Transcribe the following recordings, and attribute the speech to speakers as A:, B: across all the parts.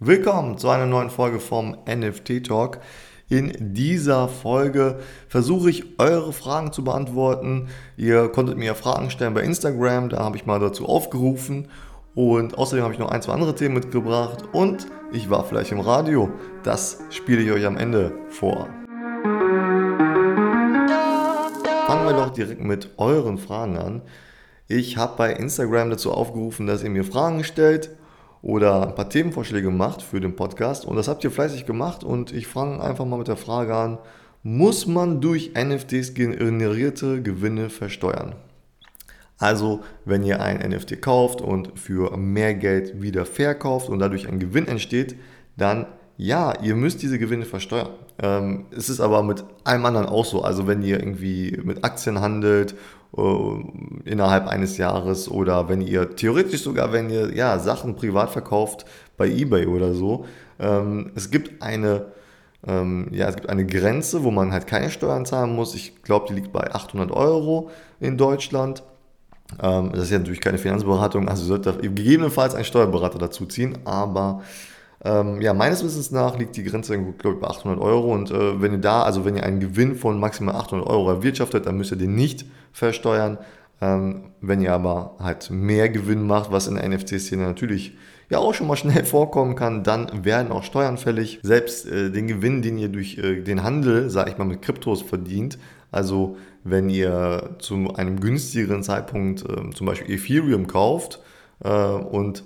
A: Willkommen zu einer neuen Folge vom NFT Talk. In dieser Folge versuche ich eure Fragen zu beantworten. Ihr konntet mir Fragen stellen bei Instagram, da habe ich mal dazu aufgerufen. Und außerdem habe ich noch ein, zwei andere Themen mitgebracht und ich war vielleicht im Radio. Das spiele ich euch am Ende vor. Fangen wir doch direkt mit euren Fragen an. Ich habe bei Instagram dazu aufgerufen, dass ihr mir Fragen stellt oder ein paar Themenvorschläge macht für den Podcast. Und das habt ihr fleißig gemacht. Und ich fange einfach mal mit der Frage an, muss man durch NFTs generierte Gewinne versteuern? Also, wenn ihr ein NFT kauft und für mehr Geld wieder verkauft und dadurch ein Gewinn entsteht, dann ja, ihr müsst diese Gewinne versteuern. Ähm, es ist aber mit allem anderen auch so. Also wenn ihr irgendwie mit Aktien handelt innerhalb eines Jahres oder wenn ihr theoretisch sogar, wenn ihr ja, Sachen privat verkauft bei eBay oder so, ähm, es gibt eine ähm, ja, es gibt eine Grenze, wo man halt keine Steuern zahlen muss. Ich glaube, die liegt bei 800 Euro in Deutschland. Ähm, das ist ja natürlich keine Finanzberatung, also sollte gegebenenfalls einen Steuerberater dazu ziehen, aber ähm, ja, meines Wissens nach liegt die Grenze, ich, bei 800 Euro. Und äh, wenn ihr da, also wenn ihr einen Gewinn von maximal 800 Euro erwirtschaftet, dann müsst ihr den nicht versteuern. Ähm, wenn ihr aber halt mehr Gewinn macht, was in der NFT-Szene natürlich ja auch schon mal schnell vorkommen kann, dann werden auch Steuern fällig. Selbst äh, den Gewinn, den ihr durch äh, den Handel, sage ich mal, mit Kryptos verdient, also wenn ihr zu einem günstigeren Zeitpunkt äh, zum Beispiel Ethereum kauft äh, und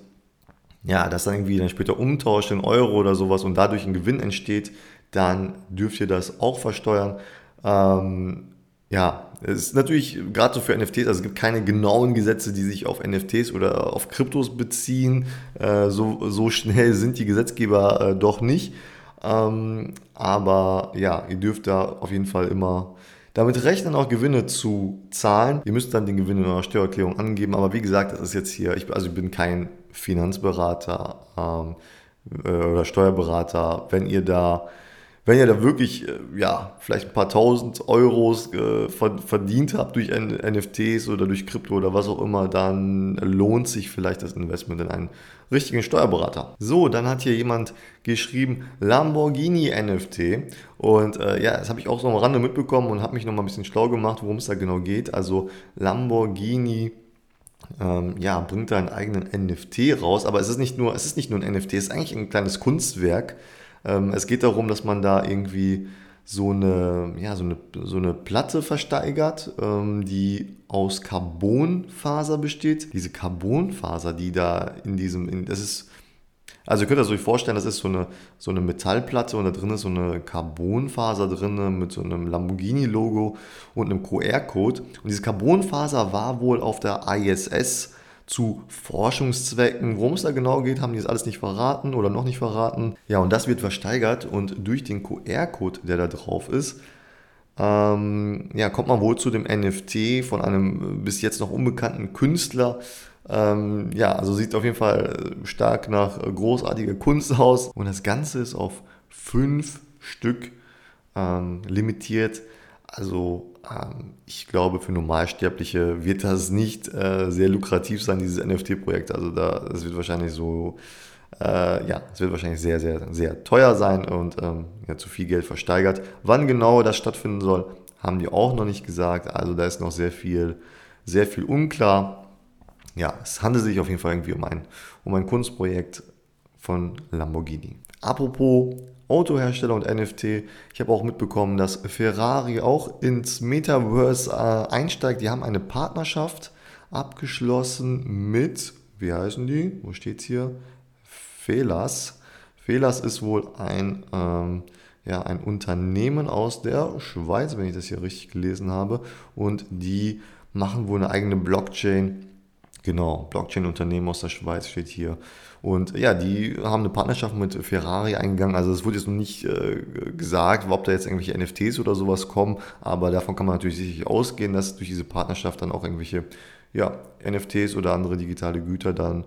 A: ja, das dann irgendwie dann später umtauscht in Euro oder sowas und dadurch ein Gewinn entsteht, dann dürft ihr das auch versteuern. Ähm, ja, es ist natürlich gerade so für NFTs, also es gibt keine genauen Gesetze, die sich auf NFTs oder auf Kryptos beziehen. Äh, so, so schnell sind die Gesetzgeber äh, doch nicht. Ähm, aber ja, ihr dürft da auf jeden Fall immer damit rechnen, auch Gewinne zu zahlen. Ihr müsst dann den Gewinn in eurer Steuererklärung angeben. Aber wie gesagt, das ist jetzt hier, ich, also ich bin kein Finanzberater ähm, äh, oder Steuerberater. Wenn ihr da wenn ihr da wirklich, äh, ja, vielleicht ein paar tausend Euros äh, verdient habt durch NFTs oder durch Krypto oder was auch immer, dann lohnt sich vielleicht das Investment in einen richtigen Steuerberater. So, dann hat hier jemand geschrieben Lamborghini NFT und äh, ja, das habe ich auch so am Rande mitbekommen und habe mich noch mal ein bisschen schlau gemacht, worum es da genau geht. Also Lamborghini ähm, ja, bringt da einen eigenen NFT raus, aber es ist nicht nur, es ist nicht nur ein NFT, es ist eigentlich ein kleines Kunstwerk. Ähm, es geht darum, dass man da irgendwie so eine, ja, so eine, so eine Platte versteigert, ähm, die aus Carbonfaser besteht. Diese Carbonfaser, die da in diesem, in, das ist, also ihr könnt euch vorstellen, das ist so eine, so eine Metallplatte und da drin ist so eine Carbonfaser drin mit so einem Lamborghini-Logo und einem QR-Code. Und diese Carbonfaser war wohl auf der ISS zu Forschungszwecken. Worum es da genau geht, haben die jetzt alles nicht verraten oder noch nicht verraten. Ja, und das wird versteigert und durch den QR-Code, der da drauf ist, ähm, ja, kommt man wohl zu dem NFT von einem bis jetzt noch unbekannten Künstler. Ähm, ja, also sieht auf jeden Fall stark nach großartiger Kunst aus. Und das Ganze ist auf fünf Stück ähm, limitiert. Also ähm, ich glaube, für Normalsterbliche wird das nicht äh, sehr lukrativ sein, dieses NFT-Projekt. Also da, es wird wahrscheinlich so, äh, ja, es wird wahrscheinlich sehr, sehr, sehr teuer sein und ähm, ja, zu viel Geld versteigert. Wann genau das stattfinden soll, haben die auch noch nicht gesagt. Also da ist noch sehr viel, sehr viel unklar. Ja, es handelt sich auf jeden Fall irgendwie um ein, um ein Kunstprojekt von Lamborghini. Apropos Autohersteller und NFT. Ich habe auch mitbekommen, dass Ferrari auch ins Metaverse äh, einsteigt. Die haben eine Partnerschaft abgeschlossen mit, wie heißen die? Wo steht es hier? Felas. Felas ist wohl ein, ähm, ja, ein Unternehmen aus der Schweiz, wenn ich das hier richtig gelesen habe. Und die machen wohl eine eigene Blockchain Genau, Blockchain-Unternehmen aus der Schweiz steht hier. Und ja, die haben eine Partnerschaft mit Ferrari eingegangen. Also es wurde jetzt noch nicht äh, gesagt, ob da jetzt irgendwelche NFTs oder sowas kommen, aber davon kann man natürlich sicherlich ausgehen, dass durch diese Partnerschaft dann auch irgendwelche ja, NFTs oder andere digitale Güter dann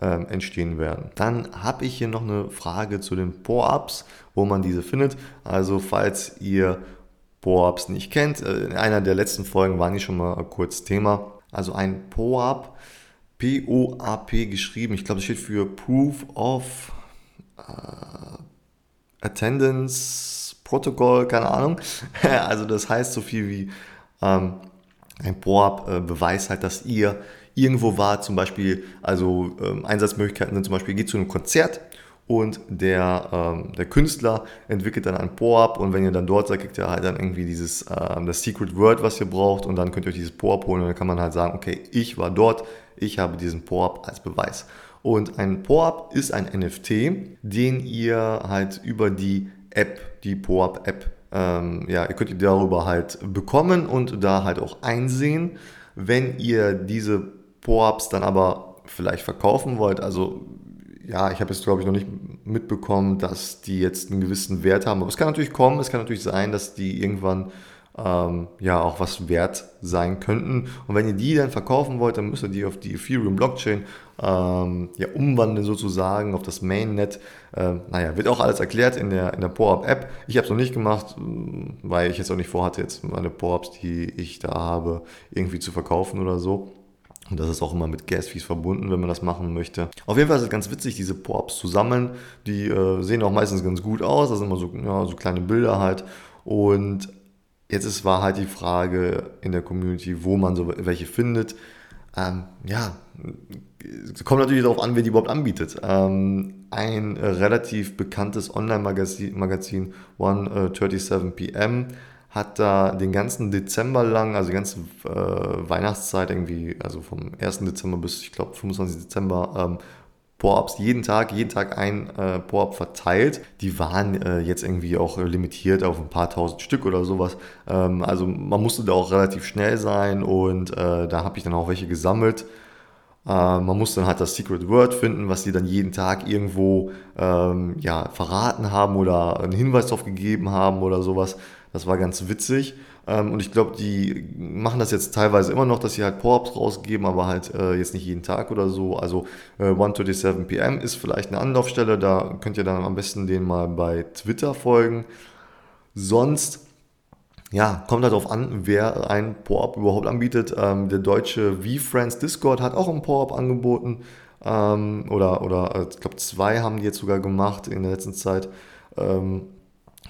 A: ähm, entstehen werden. Dann habe ich hier noch eine Frage zu den Pour-Ups, wo man diese findet. Also falls ihr Pour-Ups nicht kennt, äh, in einer der letzten Folgen waren die schon mal kurz Thema. Also ein POAP, P-O-A-P geschrieben. Ich glaube, das steht für Proof of, Attendance Protocol, keine Ahnung. also das heißt so viel wie ähm, ein POAP äh, beweist halt, dass ihr irgendwo wart, zum Beispiel, also ähm, Einsatzmöglichkeiten sind zum Beispiel, geht zu einem Konzert und der, ähm, der Künstler entwickelt dann ein POAP und wenn ihr dann dort seid, kriegt ihr halt dann irgendwie dieses, ähm, das Secret Word, was ihr braucht und dann könnt ihr euch dieses POAP holen und dann kann man halt sagen, okay, ich war dort, ich habe diesen POAP als Beweis. Und ein POAP ist ein NFT, den ihr halt über die App, die POAP-App, ähm, ja, ihr könnt ihr darüber halt bekommen und da halt auch einsehen. Wenn ihr diese POAPs dann aber vielleicht verkaufen wollt, also ja, ich habe jetzt glaube ich noch nicht mitbekommen, dass die jetzt einen gewissen Wert haben. Aber es kann natürlich kommen, es kann natürlich sein, dass die irgendwann ähm, ja auch was wert sein könnten. Und wenn ihr die dann verkaufen wollt, dann müsst ihr die auf die Ethereum Blockchain ähm, ja, umwandeln sozusagen auf das Mainnet. Ähm, naja, wird auch alles erklärt in der, in der PowerUp App. Ich habe es noch nicht gemacht, weil ich jetzt auch nicht vorhatte, jetzt meine PowerUps, die ich da habe, irgendwie zu verkaufen oder so. Und das ist auch immer mit Gas-Fees verbunden, wenn man das machen möchte. Auf jeden Fall ist es ganz witzig, diese Pop-Ups zu sammeln. Die äh, sehen auch meistens ganz gut aus. Das sind immer so, ja, so kleine Bilder halt. Und jetzt ist, war halt die Frage in der Community, wo man so welche findet. Ähm, ja, kommt natürlich darauf an, wer die überhaupt anbietet. Ähm, ein äh, relativ bekanntes Online-Magazin, Magazin 137 PM, hat da den ganzen Dezember lang, also die ganze äh, Weihnachtszeit irgendwie, also vom 1. Dezember bis, ich glaube, 25. Dezember, ähm, Pour-Ups jeden Tag, jeden Tag ein äh, Pour-Up verteilt. Die waren äh, jetzt irgendwie auch limitiert auf ein paar tausend Stück oder sowas. Ähm, also man musste da auch relativ schnell sein und äh, da habe ich dann auch welche gesammelt. Äh, man muss dann halt das Secret Word finden, was die dann jeden Tag irgendwo ähm, ja, verraten haben oder einen Hinweis darauf gegeben haben oder sowas. Das war ganz witzig. Ähm, und ich glaube, die machen das jetzt teilweise immer noch, dass sie halt Pop-Ups rausgeben, aber halt äh, jetzt nicht jeden Tag oder so. Also äh, 127 PM ist vielleicht eine Anlaufstelle. Da könnt ihr dann am besten den mal bei Twitter folgen. Sonst ja, kommt halt darauf an, wer ein Pop-Up überhaupt anbietet. Ähm, der deutsche V-Friends Discord hat auch ein Pop-Up angeboten. Ähm, oder, oder äh, ich glaube, zwei haben die jetzt sogar gemacht in der letzten Zeit. Ähm,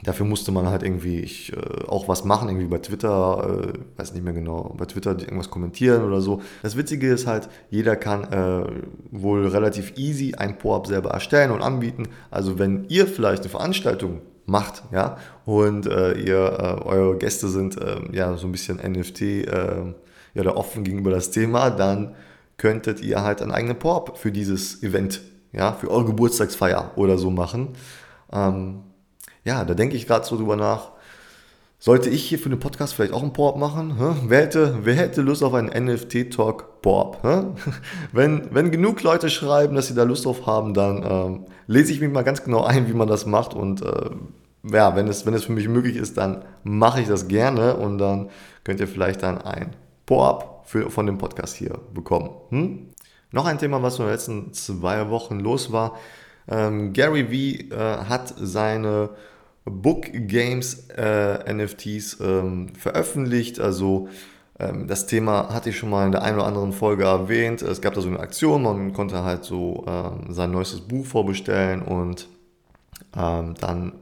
A: Dafür musste man halt irgendwie ich, äh, auch was machen, irgendwie bei Twitter, äh, weiß nicht mehr genau, bei Twitter irgendwas kommentieren oder so. Das Witzige ist halt, jeder kann äh, wohl relativ easy ein Po-Up selber erstellen und anbieten. Also wenn ihr vielleicht eine Veranstaltung macht, ja, und äh, ihr, äh, eure Gäste sind ähm, ja so ein bisschen NFT, ähm, ja, da offen gegenüber das Thema, dann könntet ihr halt einen eigenen Po-Up für dieses Event, ja, für eure Geburtstagsfeier oder so machen. Ähm, ja, da denke ich gerade so drüber nach. Sollte ich hier für den Podcast vielleicht auch einen Pop machen? Wer, hätte, wer hätte Lust auf einen NFT-Talk Pop? Wenn, wenn genug Leute schreiben, dass sie da Lust drauf haben, dann ähm, lese ich mich mal ganz genau ein, wie man das macht. Und äh, ja, wenn es, wenn es für mich möglich ist, dann mache ich das gerne und dann könnt ihr vielleicht dann ein Pop von dem Podcast hier bekommen. Hm? Noch ein Thema, was in den letzten zwei Wochen los war. Ähm, Gary V äh, hat seine Book Games äh, NFTs ähm, veröffentlicht. Also ähm, das Thema hatte ich schon mal in der einen oder anderen Folge erwähnt. Es gab da so eine Aktion, man konnte halt so ähm, sein neuestes Buch vorbestellen und ähm, dann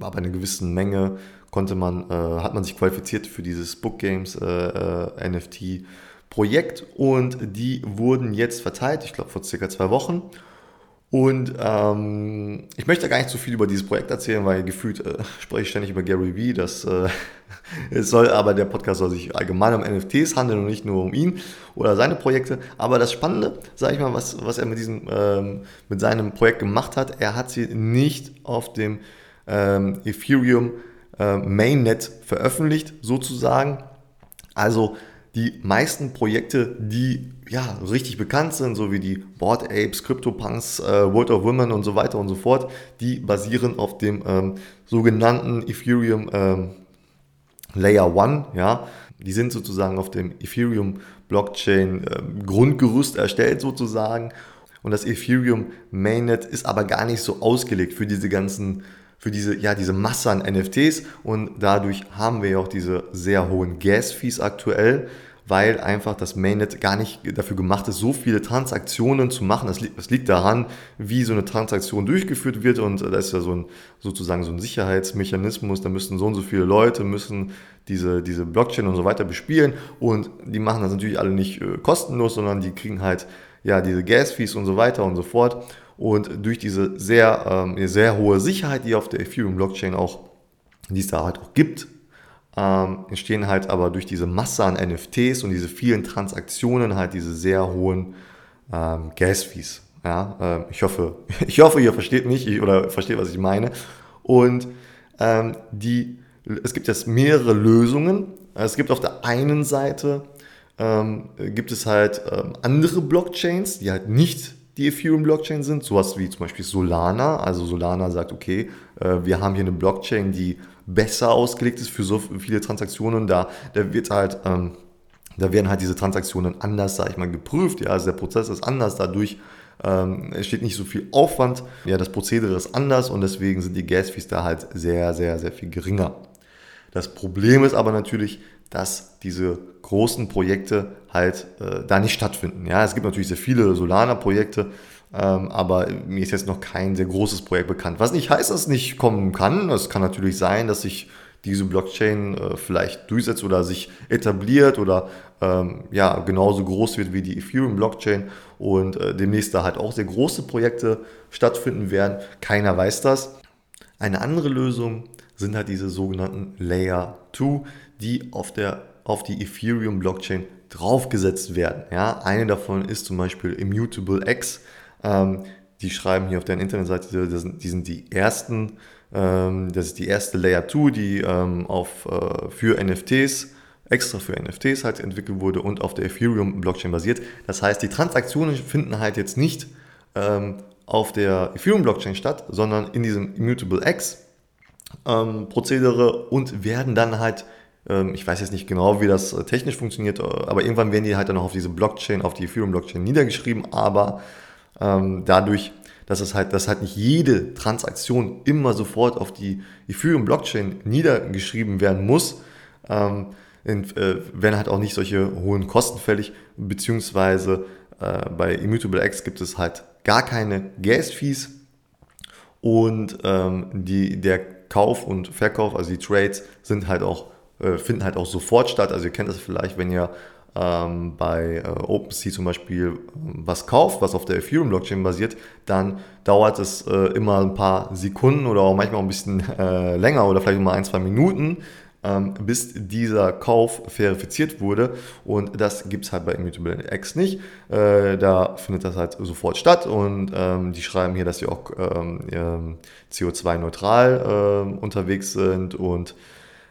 A: ab einer gewissen Menge konnte man, äh, hat man sich qualifiziert für dieses Book Games äh, äh NFT Projekt und die wurden jetzt verteilt, ich glaube vor circa zwei Wochen. Und ähm, ich möchte gar nicht zu viel über dieses Projekt erzählen, weil gefühlt äh, spreche ich ständig über Gary Vee. Das äh, es soll aber der Podcast soll sich allgemein um NFTs handeln und nicht nur um ihn oder seine Projekte. Aber das Spannende, sage ich mal, was, was er mit diesem ähm, mit seinem Projekt gemacht hat, er hat sie nicht auf dem ähm, Ethereum äh, Mainnet veröffentlicht, sozusagen. Also die meisten Projekte, die ja richtig bekannt sind, so wie die Board Apes, CryptoPunks, äh, World of Women und so weiter und so fort, die basieren auf dem ähm, sogenannten Ethereum ähm, Layer 1, ja. Die sind sozusagen auf dem Ethereum Blockchain äh, Grundgerüst erstellt sozusagen. Und das Ethereum Mainnet ist aber gar nicht so ausgelegt für diese ganzen für diese, ja, diese Masse an NFTs und dadurch haben wir ja auch diese sehr hohen Gas-Fees aktuell, weil einfach das Mainnet gar nicht dafür gemacht ist, so viele Transaktionen zu machen. Das, li das liegt daran, wie so eine Transaktion durchgeführt wird. Und da ist ja so ein, sozusagen so ein Sicherheitsmechanismus, da müssen so und so viele Leute müssen diese, diese Blockchain und so weiter bespielen. Und die machen das natürlich alle nicht äh, kostenlos, sondern die kriegen halt ja diese Gas-Fees und so weiter und so fort. Und durch diese sehr, ähm, sehr hohe Sicherheit, die auf der Ethereum-Blockchain auch, die es da halt auch gibt, ähm, entstehen halt aber durch diese Masse an NFTs und diese vielen Transaktionen halt diese sehr hohen ähm, Gas-Fees. Ja, äh, ich, hoffe, ich hoffe, ihr versteht mich oder versteht, was ich meine. Und ähm, die, es gibt jetzt mehrere Lösungen. Es gibt auf der einen Seite ähm, gibt es halt ähm, andere Blockchains, die halt nicht die Ethereum-Blockchain sind, sowas wie zum Beispiel Solana. Also Solana sagt, okay, äh, wir haben hier eine Blockchain, die besser ausgelegt ist für so viele Transaktionen. Da, da wird halt, ähm, da werden halt diese Transaktionen anders, sage ich mal, geprüft. Ja, also der Prozess ist anders, dadurch ähm, es steht nicht so viel Aufwand. Ja, das Prozedere ist anders und deswegen sind die Gas-Fees da halt sehr, sehr, sehr viel geringer. Das Problem ist aber natürlich, dass diese großen Projekte halt äh, da nicht stattfinden. Ja, es gibt natürlich sehr viele Solana-Projekte, ähm, aber mir ist jetzt noch kein sehr großes Projekt bekannt. Was nicht heißt, dass es nicht kommen kann. Es kann natürlich sein, dass sich diese Blockchain äh, vielleicht durchsetzt oder sich etabliert oder ähm, ja, genauso groß wird wie die Ethereum-Blockchain und äh, demnächst da halt auch sehr große Projekte stattfinden werden. Keiner weiß das. Eine andere Lösung sind halt diese sogenannten Layer 2, die auf, der, auf die Ethereum-Blockchain draufgesetzt werden. Ja, eine davon ist zum Beispiel Immutable X. Ähm, die schreiben hier auf deren Internetseite, das die sind die ersten, ähm, das ist die erste Layer 2, die ähm, auf, äh, für NFTs, extra für NFTs halt entwickelt wurde und auf der Ethereum-Blockchain basiert. Das heißt, die Transaktionen finden halt jetzt nicht ähm, auf der Ethereum-Blockchain statt, sondern in diesem Immutable X ähm, Prozedere und werden dann halt ähm, ich weiß jetzt nicht genau, wie das äh, technisch funktioniert, äh, aber irgendwann werden die halt dann noch auf diese Blockchain, auf die Ethereum-Blockchain niedergeschrieben, aber ähm, dadurch, dass es halt, dass halt nicht jede Transaktion immer sofort auf die Ethereum-Blockchain niedergeschrieben werden muss, ähm, in, äh, werden halt auch nicht solche hohen Kosten fällig, beziehungsweise äh, bei Immutable X gibt es halt gar keine Gas-Fees und ähm, die, der Kauf und Verkauf, also die Trades, sind halt auch äh, finden halt auch sofort statt. Also ihr kennt das vielleicht, wenn ihr ähm, bei äh, OpenSea zum Beispiel ähm, was kauft, was auf der Ethereum-Blockchain basiert, dann dauert es äh, immer ein paar Sekunden oder auch manchmal ein bisschen äh, länger oder vielleicht mal ein, zwei Minuten, ähm, bis dieser Kauf verifiziert wurde. Und das gibt es halt bei Immutable X nicht. Äh, da findet das halt sofort statt und ähm, die schreiben hier, dass sie auch ähm, CO2-neutral ähm, unterwegs sind und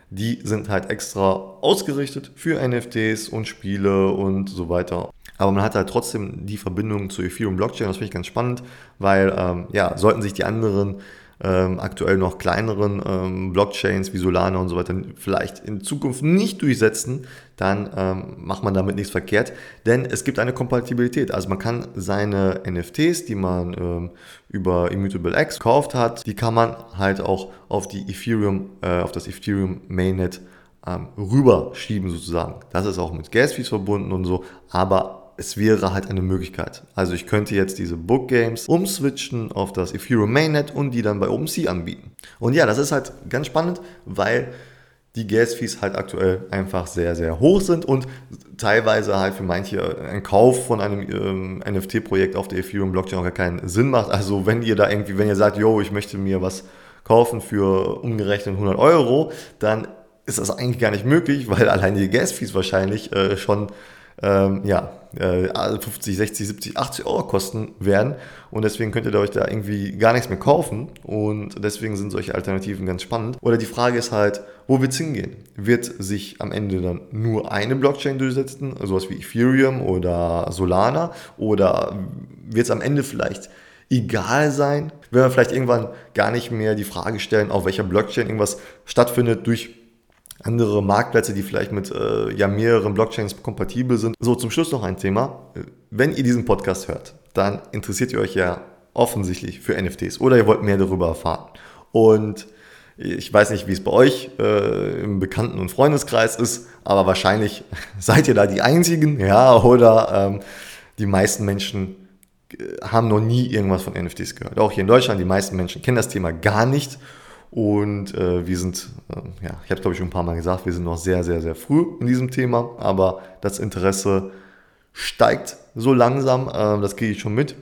A: die sind halt extra ausgerichtet für NFTs und Spiele und so weiter. Aber man hat halt trotzdem die Verbindung zur Ethereum Blockchain, das finde ich ganz spannend, weil ja, sollten sich die anderen ähm, aktuell noch kleineren ähm, Blockchains wie Solana und so weiter vielleicht in Zukunft nicht durchsetzen, dann ähm, macht man damit nichts verkehrt, denn es gibt eine Kompatibilität. Also man kann seine NFTs, die man ähm, über Immutable X gekauft hat, die kann man halt auch auf die Ethereum, äh, auf das Ethereum Mainnet ähm, rüberschieben sozusagen. Das ist auch mit Gas Fees verbunden und so, aber es wäre halt eine Möglichkeit. Also ich könnte jetzt diese Book Games umswitchen auf das Ethereum Mainnet und die dann bei OpenSea anbieten. Und ja, das ist halt ganz spannend, weil die Gas-Fees halt aktuell einfach sehr, sehr hoch sind und teilweise halt für manche ein Kauf von einem ähm, NFT-Projekt auf der Ethereum-Blockchain auch gar keinen Sinn macht. Also wenn ihr da irgendwie, wenn ihr sagt, yo, ich möchte mir was kaufen für umgerechnet 100 Euro, dann ist das eigentlich gar nicht möglich, weil allein die Gas-Fees wahrscheinlich äh, schon ähm, ja, äh, 50, 60, 70, 80 Euro kosten werden. Und deswegen könnt ihr euch da irgendwie gar nichts mehr kaufen. Und deswegen sind solche Alternativen ganz spannend. Oder die Frage ist halt, wo wird es hingehen? Wird sich am Ende dann nur eine Blockchain durchsetzen, sowas wie Ethereum oder Solana? Oder wird es am Ende vielleicht egal sein, wenn wir vielleicht irgendwann gar nicht mehr die Frage stellen, auf welcher Blockchain irgendwas stattfindet durch andere Marktplätze, die vielleicht mit äh, ja, mehreren Blockchains kompatibel sind. So, zum Schluss noch ein Thema. Wenn ihr diesen Podcast hört, dann interessiert ihr euch ja offensichtlich für NFTs oder ihr wollt mehr darüber erfahren. Und Ich weiß nicht, wie es bei euch äh, im Bekannten- und Freundeskreis ist, aber wahrscheinlich seid ihr da die Einzigen, ja, oder ähm, die meisten Menschen äh, haben noch nie irgendwas von NFTs gehört. Auch hier in Deutschland, die meisten Menschen kennen das Thema gar nicht. Und äh, wir sind, äh, ja, ich habe es glaube ich schon ein paar Mal gesagt, wir sind noch sehr, sehr, sehr früh in diesem Thema, aber das Interesse steigt so langsam, äh, das kriege ich schon mit.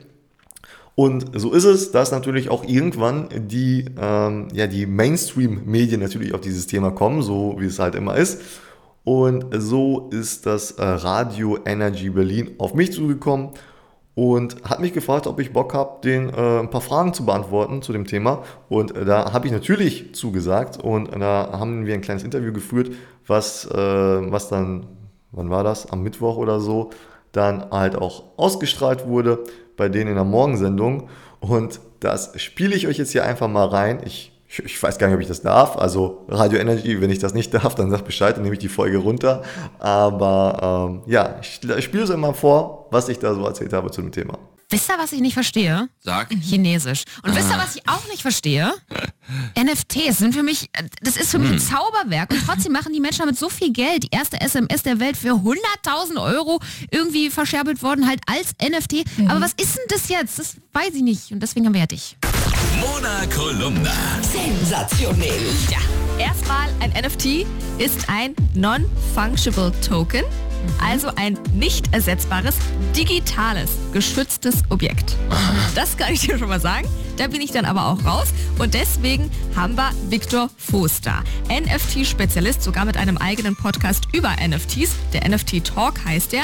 A: Und so ist es, dass natürlich auch irgendwann die, ähm, ja, die Mainstream-Medien natürlich auf dieses Thema kommen, so wie es halt immer ist. Und so ist das äh, Radio Energy Berlin auf mich zugekommen und hat mich gefragt, ob ich Bock habe, den äh, ein paar Fragen zu beantworten zu dem Thema. Und äh, da habe ich natürlich zugesagt und da haben wir ein kleines Interview geführt, was, äh, was dann, wann war das? Am Mittwoch oder so, dann halt auch ausgestrahlt wurde bei denen in der Morgensendung. Und das spiele ich euch jetzt hier einfach mal rein. Ich, ich, ich, weiß gar nicht, ob ich das darf. Also Radio Energy, wenn ich das nicht darf, dann sagt Bescheid, dann nehme ich die Folge runter. Aber ähm, ja, ich, ich spiele es mal vor, was ich da so erzählt habe zu dem Thema.
B: Wisst ihr, was ich nicht verstehe?
C: Sag.
B: Chinesisch. Und ah. wisst ihr, was ich auch nicht verstehe? NFTs sind für mich, das ist für mich ein hm. Zauberwerk. Und trotzdem machen die Menschen damit so viel Geld. Die erste SMS der Welt für 100.000 Euro irgendwie verscherbelt worden, halt als NFT. Mhm. Aber was ist denn das jetzt? Das weiß ich nicht. Und deswegen haben wir ja dich.
D: Mona Kolumna. Sensationell.
B: Ja, erstmal ein NFT ist ein Non-Fungible Token. Also ein nicht ersetzbares, digitales, geschütztes Objekt. Das kann ich dir schon mal sagen. Da bin ich dann aber auch raus. Und deswegen haben wir Viktor Foster, NFT-Spezialist, sogar mit einem eigenen Podcast über NFTs. Der NFT Talk heißt der.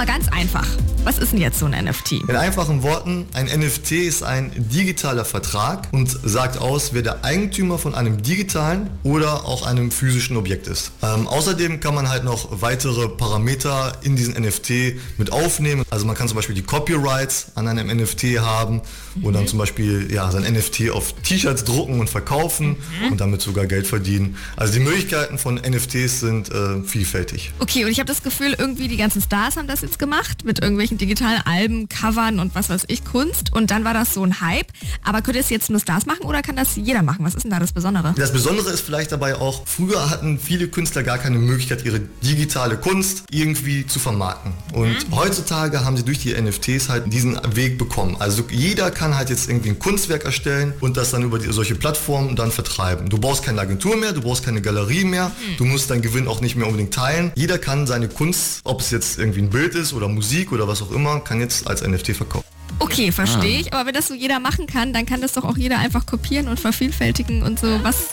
B: Mal ganz einfach. Was ist denn jetzt so ein NFT?
A: In einfachen Worten, ein NFT ist ein digitaler Vertrag und sagt aus, wer der Eigentümer von einem digitalen oder auch einem physischen Objekt ist. Ähm, außerdem kann man halt noch weitere Parameter in diesen NFT mit aufnehmen. Also man kann zum Beispiel die Copyrights an einem NFT haben mhm. und dann zum Beispiel ja, sein NFT auf T-Shirts drucken und verkaufen mhm. und damit sogar Geld verdienen. Also die Möglichkeiten von NFTs sind äh, vielfältig.
B: Okay, und ich habe das Gefühl, irgendwie die ganzen Stars haben das jetzt gemacht mit irgendwelchen digitalen Alben, Covern und was weiß ich, Kunst. Und dann war das so ein Hype. Aber könnte es jetzt nur Stars machen oder kann das jeder machen? Was ist denn da das Besondere?
A: Das Besondere ist vielleicht dabei auch, früher hatten viele Künstler gar keine Möglichkeit, ihre digitale Kunst irgendwie zu vermarkten. Und mhm. heutzutage haben sie durch die NFTs halt diesen Weg bekommen. Also jeder kann halt jetzt irgendwie ein Kunstwerk erstellen und das dann über die, solche Plattformen dann vertreiben. Du brauchst keine Agentur mehr, du brauchst keine Galerie mehr, mhm. du musst deinen Gewinn auch nicht mehr unbedingt teilen. Jeder kann seine Kunst, ob es jetzt irgendwie ein Bild ist oder Musik oder was auch immer, kann jetzt als NFT verkaufen.
B: Okay, verstehe ah. ich. Aber wenn das so jeder machen kann, dann kann das doch auch jeder einfach kopieren und vervielfältigen und so. Was,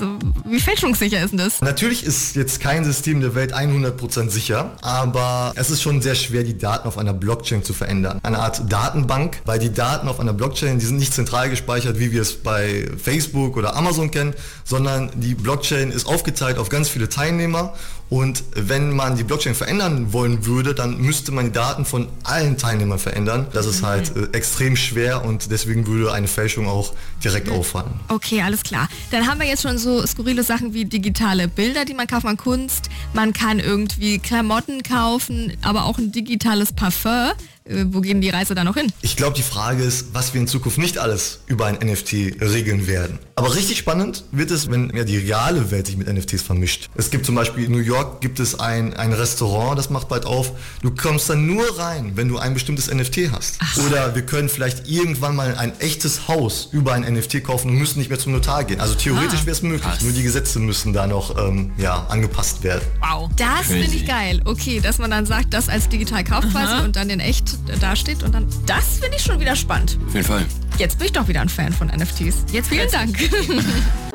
B: wie fälschungssicher ist denn das?
A: Natürlich ist jetzt kein System der Welt 100% sicher, aber es ist schon sehr schwer, die Daten auf einer Blockchain zu verändern. Eine Art Datenbank, weil die Daten auf einer Blockchain, die sind nicht zentral gespeichert, wie wir es bei Facebook oder Amazon kennen, sondern die Blockchain ist aufgeteilt auf ganz viele Teilnehmer und wenn man die Blockchain verändern wollen würde, dann müsste man die Daten von allen Teilnehmern verändern. Das ist halt äh, extrem schwer und deswegen würde eine Fälschung auch direkt auffallen.
B: Okay, alles klar. Dann haben wir jetzt schon so skurrile Sachen wie digitale Bilder, die man kauft, man Kunst, man kann irgendwie Klamotten kaufen, aber auch ein digitales Parfum. Äh, wo gehen die Reise da noch hin?
A: Ich glaube, die Frage ist, was wir in Zukunft nicht alles über ein NFT regeln werden. Aber richtig spannend wird es, wenn ja die reale Welt sich mit NFTs vermischt. Es gibt zum Beispiel in New York gibt es ein, ein Restaurant, das macht bald auf. Du kommst dann nur rein, wenn du ein bestimmtes NFT hast. Ach. Oder wir können vielleicht irgendwann mal ein echtes Haus über ein NFT kaufen und müssen nicht mehr zum Notar gehen. Also theoretisch ah. wäre es möglich. Krass. Nur die Gesetze müssen da noch ähm, ja, angepasst werden.
B: Wow. Das finde ich geil. Okay, dass man dann sagt, das als digital kauft quasi und dann in echt dasteht und dann, das finde ich schon wieder spannend.
C: Auf jeden Fall.
B: Jetzt bin ich doch wieder ein Fan von NFTs. Jetzt vielen Dank.